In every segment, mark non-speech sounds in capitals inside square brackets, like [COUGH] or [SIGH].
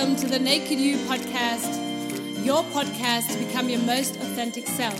welcome to the Naked You podcast, your podcast to become your most authentic self.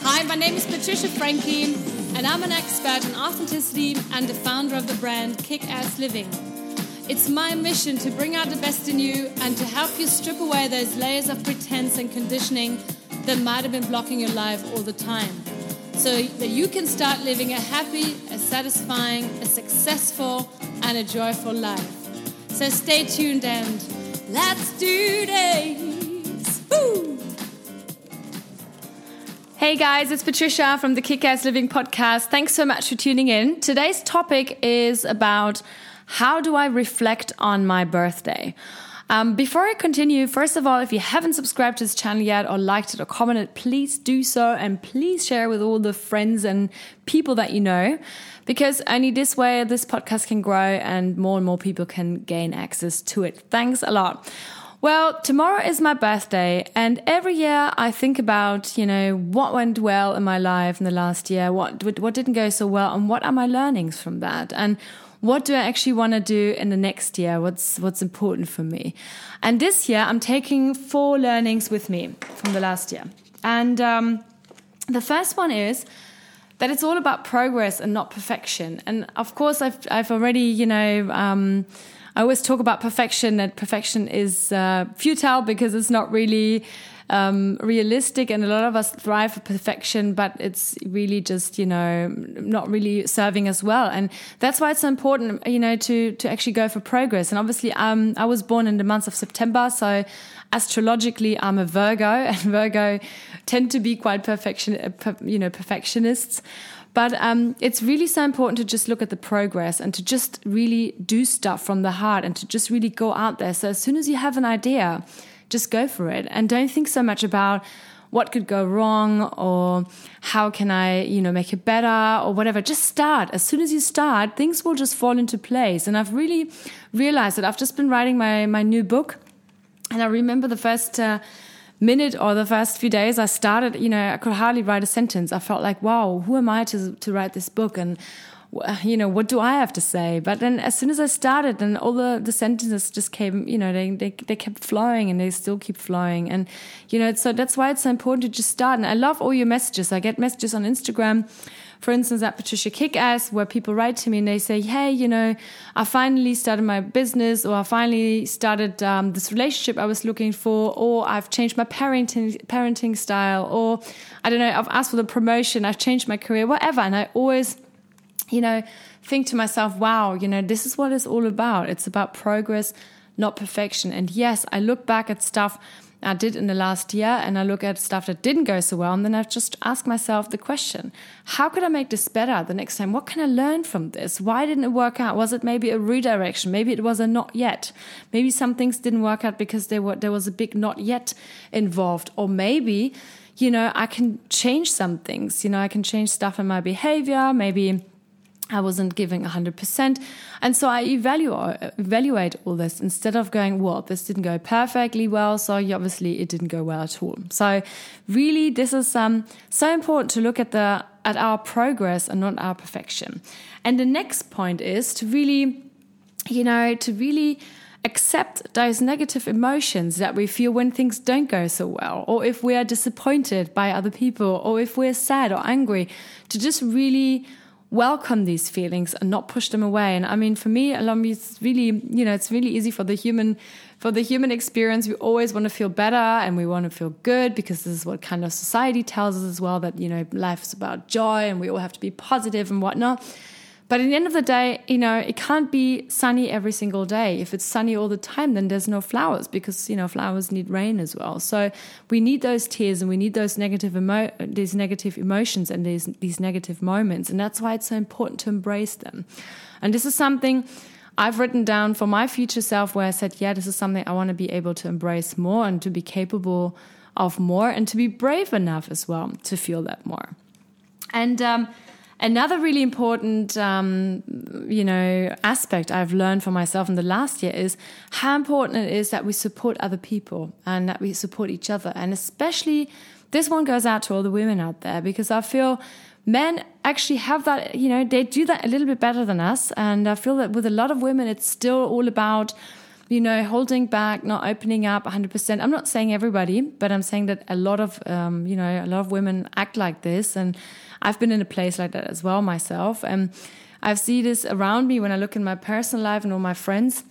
Hi, my name is Patricia Franklin, and I'm an expert in authenticity and the founder of the brand Kick Ass Living. It's my mission to bring out the best in you and to help you strip away those layers of pretense and conditioning that might have been blocking your life all the time so that you can start living a happy, a satisfying, a successful, and a joyful life. So stay tuned and let's do this. Woo! Hey guys, it's Patricia from the Kick Ass Living podcast. Thanks so much for tuning in. Today's topic is about how do I reflect on my birthday? Um, before I continue, first of all, if you haven't subscribed to this channel yet or liked it or commented, please do so and please share with all the friends and people that you know because only this way this podcast can grow and more and more people can gain access to it. Thanks a lot. Well, tomorrow is my birthday, and every year I think about, you know, what went well in my life in the last year, what what didn't go so well, and what are my learnings from that, and what do I actually want to do in the next year? What's what's important for me? And this year, I'm taking four learnings with me from the last year. And um, the first one is that it's all about progress and not perfection. And of course, I've I've already you know. Um, I always talk about perfection, that perfection is uh, futile because it's not really um, realistic, and a lot of us thrive for perfection, but it's really just you know not really serving us well, and that's why it's so important, you know, to to actually go for progress. And obviously, um, I was born in the month of September, so astrologically, I'm a Virgo, [LAUGHS] and Virgo tend to be quite perfection, uh, you know, perfectionists. But um, it's really so important to just look at the progress and to just really do stuff from the heart and to just really go out there. So as soon as you have an idea, just go for it and don't think so much about what could go wrong or how can I, you know, make it better or whatever. Just start. As soon as you start, things will just fall into place. And I've really realized that I've just been writing my, my new book. And I remember the first uh, minute or the first few days I started, you know, I could hardly write a sentence. I felt like, wow, who am I to, to write this book? And you know, what do I have to say? But then as soon as I started, then all the, the sentences just came, you know, they, they, they kept flowing and they still keep flowing. And, you know, so that's why it's so important to just start. And I love all your messages. I get messages on Instagram, for instance, at Patricia Kickass, where people write to me and they say, Hey, you know, I finally started my business or I finally started um, this relationship I was looking for, or I've changed my parenting, parenting style, or I don't know, I've asked for the promotion, I've changed my career, whatever. And I always, you know, think to myself, wow, you know, this is what it's all about. It's about progress, not perfection. And yes, I look back at stuff I did in the last year and I look at stuff that didn't go so well. And then I just ask myself the question how could I make this better the next time? What can I learn from this? Why didn't it work out? Was it maybe a redirection? Maybe it was a not yet. Maybe some things didn't work out because there, were, there was a big not yet involved. Or maybe, you know, I can change some things. You know, I can change stuff in my behavior. Maybe I wasn't giving 100%. And so I evaluate, evaluate all this instead of going, well, this didn't go perfectly well. So obviously it didn't go well at all. So really, this is um, so important to look at the, at our progress and not our perfection. And the next point is to really, you know, to really accept those negative emotions that we feel when things don't go so well, or if we are disappointed by other people, or if we're sad or angry, to just really welcome these feelings and not push them away. And I mean, for me, along it's really, you know, it's really easy for the human, for the human experience. We always want to feel better and we want to feel good because this is what kind of society tells us as well that, you know, life is about joy and we all have to be positive and whatnot. But at the end of the day, you know, it can't be sunny every single day. If it's sunny all the time, then there's no flowers because, you know, flowers need rain as well. So we need those tears and we need those negative emo- these negative emotions and these these negative moments. And that's why it's so important to embrace them. And this is something I've written down for my future self where I said, yeah, this is something I want to be able to embrace more and to be capable of more and to be brave enough as well to feel that more. And um, Another really important, um, you know, aspect I've learned for myself in the last year is how important it is that we support other people and that we support each other. And especially, this one goes out to all the women out there because I feel men actually have that, you know, they do that a little bit better than us. And I feel that with a lot of women, it's still all about you know, holding back, not opening up 100%. I'm not saying everybody, but I'm saying that a lot of, um, you know, a lot of women act like this. And I've been in a place like that as well myself. And I see this around me when I look in my personal life and all my friends.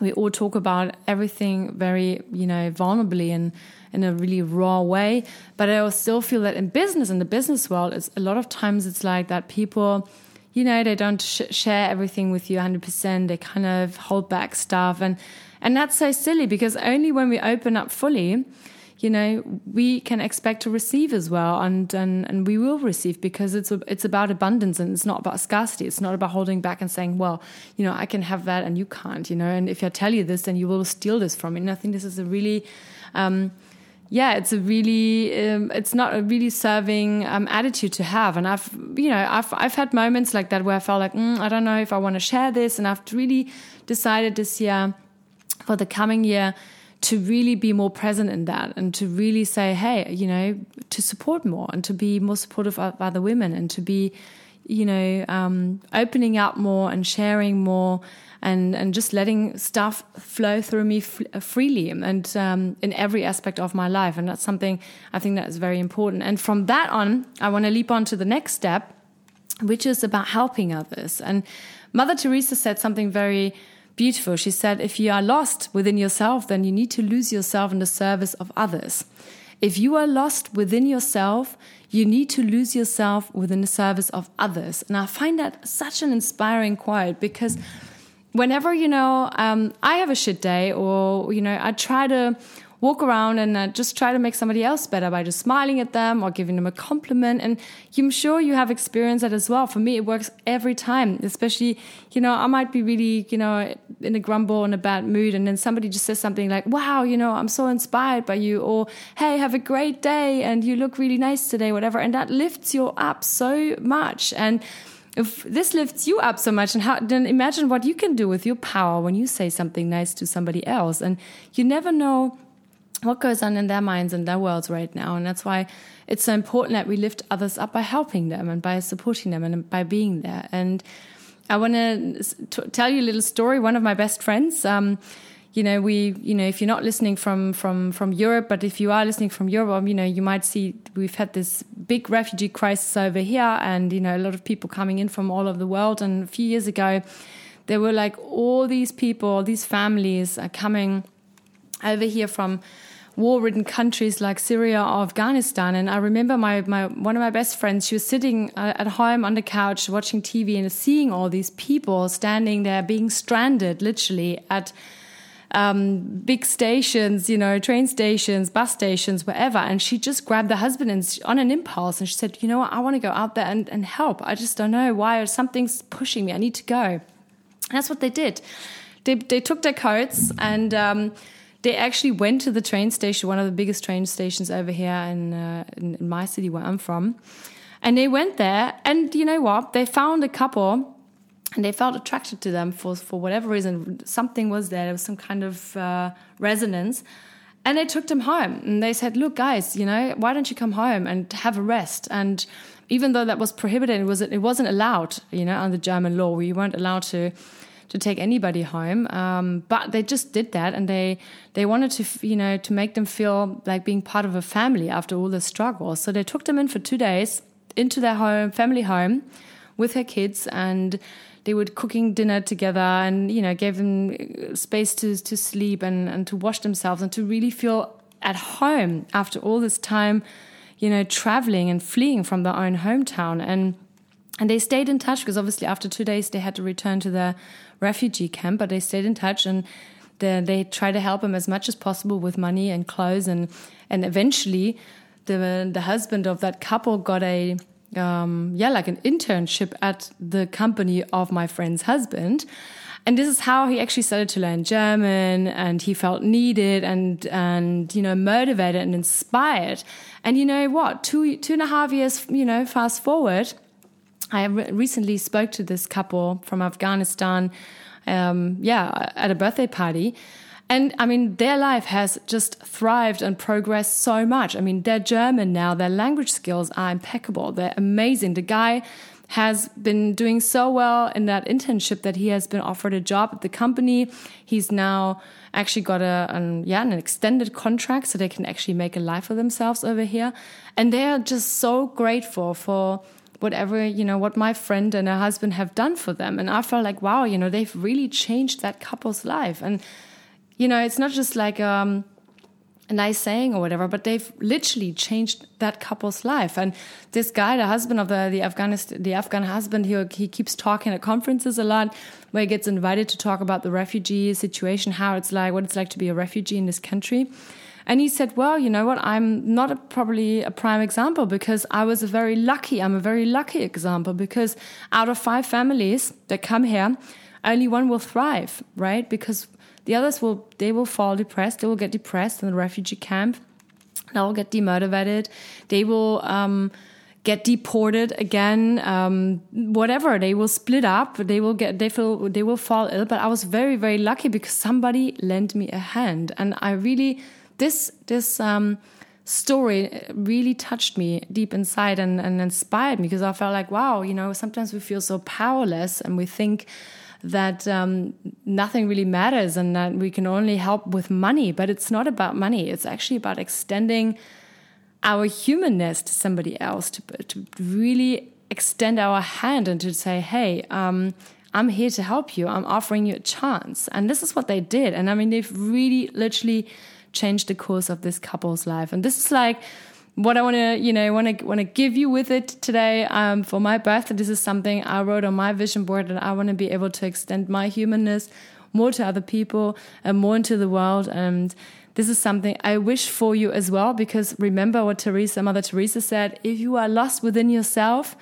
We all talk about everything very, you know, vulnerably and in a really raw way. But I still feel that in business, in the business world, it's a lot of times it's like that people you know, they don't sh share everything with you 100%. They kind of hold back stuff. And, and that's so silly because only when we open up fully, you know, we can expect to receive as well. And, and, and we will receive because it's, a, it's about abundance and it's not about scarcity. It's not about holding back and saying, well, you know, I can have that and you can't, you know, and if I tell you this, then you will steal this from me. And I think this is a really, um, yeah, it's a really, um, it's not a really serving um, attitude to have. And I've, you know, I've, I've had moments like that where I felt like, mm, I don't know if I want to share this. And I've really decided this year, for the coming year, to really be more present in that and to really say, hey, you know, to support more and to be more supportive of other women and to be, you know, um, opening up more and sharing more and and just letting stuff flow through me uh, freely and um, in every aspect of my life. And that's something i think that is very important. And from that on i want to leap on to the next step which is about helping others. And mother teresa said something very beautiful. She said if you are lost within yourself then you need to lose yourself in the service of others. If you are lost within yourself you need to lose yourself within the service of others. And i find that such an inspiring quote because whenever you know um, I have a shit day, or you know, I try to walk around and uh, just try to make somebody else better by just smiling at them or giving them a compliment. And I'm sure you have experienced that as well. For me, it works every time, especially, you know, I might be really, you know, in a grumble and a bad mood. And then somebody just says something like, wow, you know, I'm so inspired by you. Or, hey, have a great day. And you look really nice today, whatever. And that lifts you up so much. And, if this lifts you up so much and how, then imagine what you can do with your power when you say something nice to somebody else and you never know what goes on in their minds and their worlds right now. And that's why it's so important that we lift others up by helping them and by supporting them and by being there. And i want to tell you a little story. One of my best friends um, you know, we, you know, if you're not listening from from from Europe, but if you are listening from Europe, you know, you might see we've had this big refugee crisis over here, and you know, a lot of people coming in from all over the world. And a few years ago, there were like all these people, these families are coming over here from war-ridden countries like Syria or Afghanistan. And I remember my, my one of my best friends. She was sitting uh, at home on the couch watching TV and seeing all these people standing there, being stranded, literally at um, big stations, you know, train stations, bus stations, wherever. And she just grabbed the husband and on an impulse and she said, you know what, I want to go out there and, and help. I just don't know why something's pushing me. I need to go. And that's what they did. They, they took their coats and um, they actually went to the train station, one of the biggest train stations over here in, uh, in, in my city where I'm from. And they went there, and you know what? They found a couple and they felt attracted to them for for whatever reason. Something was there. There was some kind of uh, resonance, and they took them home. And they said, "Look, guys, you know, why don't you come home and have a rest?" And even though that was prohibited, it was it wasn't allowed. You know, under German law, we weren't allowed to to take anybody home. Um, but they just did that, and they they wanted to you know to make them feel like being part of a family after all the struggle. So they took them in for two days into their home, family home, with her kids, and they were cooking dinner together and you know gave them space to to sleep and and to wash themselves and to really feel at home after all this time you know traveling and fleeing from their own hometown and and they stayed in touch because obviously after two days they had to return to the refugee camp but they stayed in touch and the, they tried to help him as much as possible with money and clothes and and eventually the the husband of that couple got a um, yeah, like an internship at the company of my friend's husband. And this is how he actually started to learn German and he felt needed and, and, you know, motivated and inspired. And you know what? Two, two and a half years, you know, fast forward, I re recently spoke to this couple from Afghanistan, um, yeah, at a birthday party. And I mean, their life has just thrived and progressed so much. I mean, they're German now, their language skills are impeccable, they're amazing. The guy has been doing so well in that internship that he has been offered a job at the company. He's now actually got a an, yeah an extended contract so they can actually make a life for themselves over here, and they are just so grateful for whatever you know what my friend and her husband have done for them and i felt like wow you know they've really changed that couple's life and you know it's not just like um a nice saying or whatever, but they've literally changed that couple's life. And this guy, the husband of the the Afghanistan, the Afghan husband, he he keeps talking at conferences a lot, where he gets invited to talk about the refugee situation, how it's like, what it's like to be a refugee in this country. And he said, "Well, you know what? I'm not a, probably a prime example because I was a very lucky. I'm a very lucky example because out of five families that come here, only one will thrive, right? Because the others will they will fall depressed. They will get depressed in the refugee camp. They will get demotivated. They will um, get deported again. Um, whatever they will split up. They will get they feel they will fall ill. But I was very very lucky because somebody lent me a hand, and I really this this. Um, story really touched me deep inside and, and inspired me because I felt like, wow, you know, sometimes we feel so powerless and we think that um, nothing really matters and that we can only help with money. But it's not about money, it's actually about extending our humanness to somebody else, to, to really extend our hand and to say, hey, um, I'm here to help you. I'm offering you a chance. And this is what they did. And I mean, they've really literally changed the course of this couple's life. And this is like, what I want to, you know, want to want to give you with it today um, for my birthday. This is something I wrote on my vision board, and I want to be able to extend my humanness more to other people and more into the world. And this is something I wish for you as well, because remember what Teresa, Mother Teresa said: if you are lost within yourself,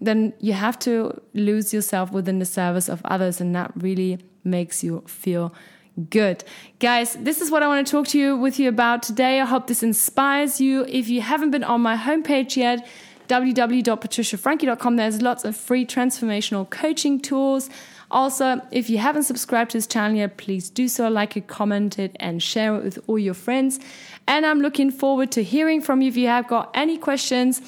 then you have to lose yourself within the service of others, and that really makes you feel Good. Guys, this is what I want to talk to you with you about today. I hope this inspires you. If you haven't been on my homepage yet, www.patriciafrankie.com, there's lots of free transformational coaching tools. Also, if you haven't subscribed to this channel yet, please do so, like it, comment it, and share it with all your friends. And I'm looking forward to hearing from you. If you have got any questions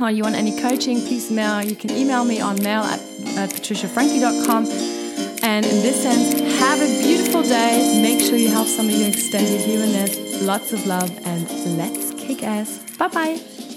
or you want any coaching, please mail. You can email me on mail at, at patriciafrankie.com. And in this sense, have a beautiful day. Make sure you help somebody extend your extended humanness. Lots of love and let's kick ass. Bye bye.